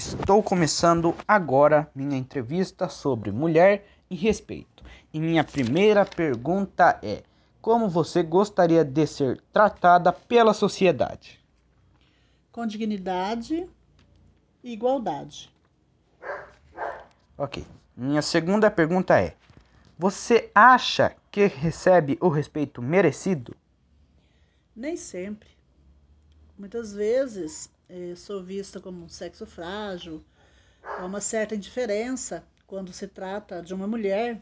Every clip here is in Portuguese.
Estou começando agora minha entrevista sobre mulher e respeito. E minha primeira pergunta é: como você gostaria de ser tratada pela sociedade? Com dignidade e igualdade. Ok. Minha segunda pergunta é: você acha que recebe o respeito merecido? Nem sempre. Muitas vezes eh, sou vista como um sexo frágil, há uma certa indiferença quando se trata de uma mulher.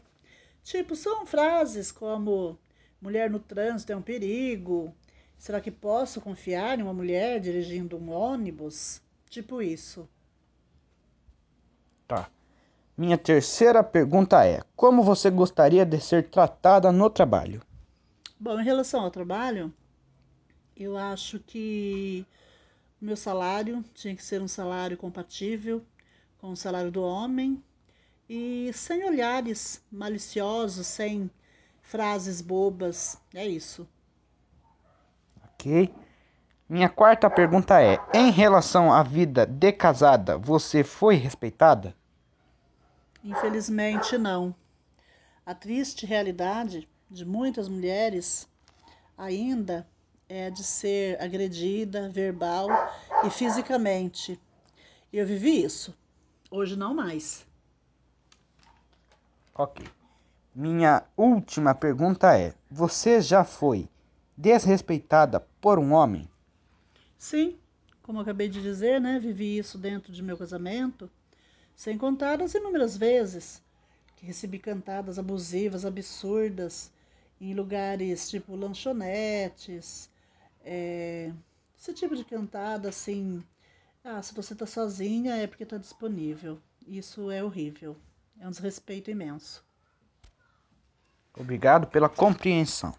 Tipo, são frases como mulher no trânsito é um perigo, será que posso confiar em uma mulher dirigindo um ônibus? Tipo isso. Tá. Minha terceira pergunta é: como você gostaria de ser tratada no trabalho? Bom, em relação ao trabalho, eu acho que meu salário tinha que ser um salário compatível com o salário do homem e sem olhares maliciosos, sem frases bobas. É isso. Ok. Minha quarta pergunta é: em relação à vida de casada, você foi respeitada? Infelizmente, não. A triste realidade de muitas mulheres ainda é de ser agredida verbal e fisicamente. Eu vivi isso. Hoje não mais. Ok. Minha última pergunta é: você já foi desrespeitada por um homem? Sim, como eu acabei de dizer, né? Vivi isso dentro de meu casamento, sem contar as inúmeras vezes que recebi cantadas abusivas, absurdas, em lugares tipo lanchonetes, é, esse tipo de cantada assim. Ah, se você tá sozinha é porque tá disponível. Isso é horrível. É um desrespeito imenso. Obrigado pela compreensão.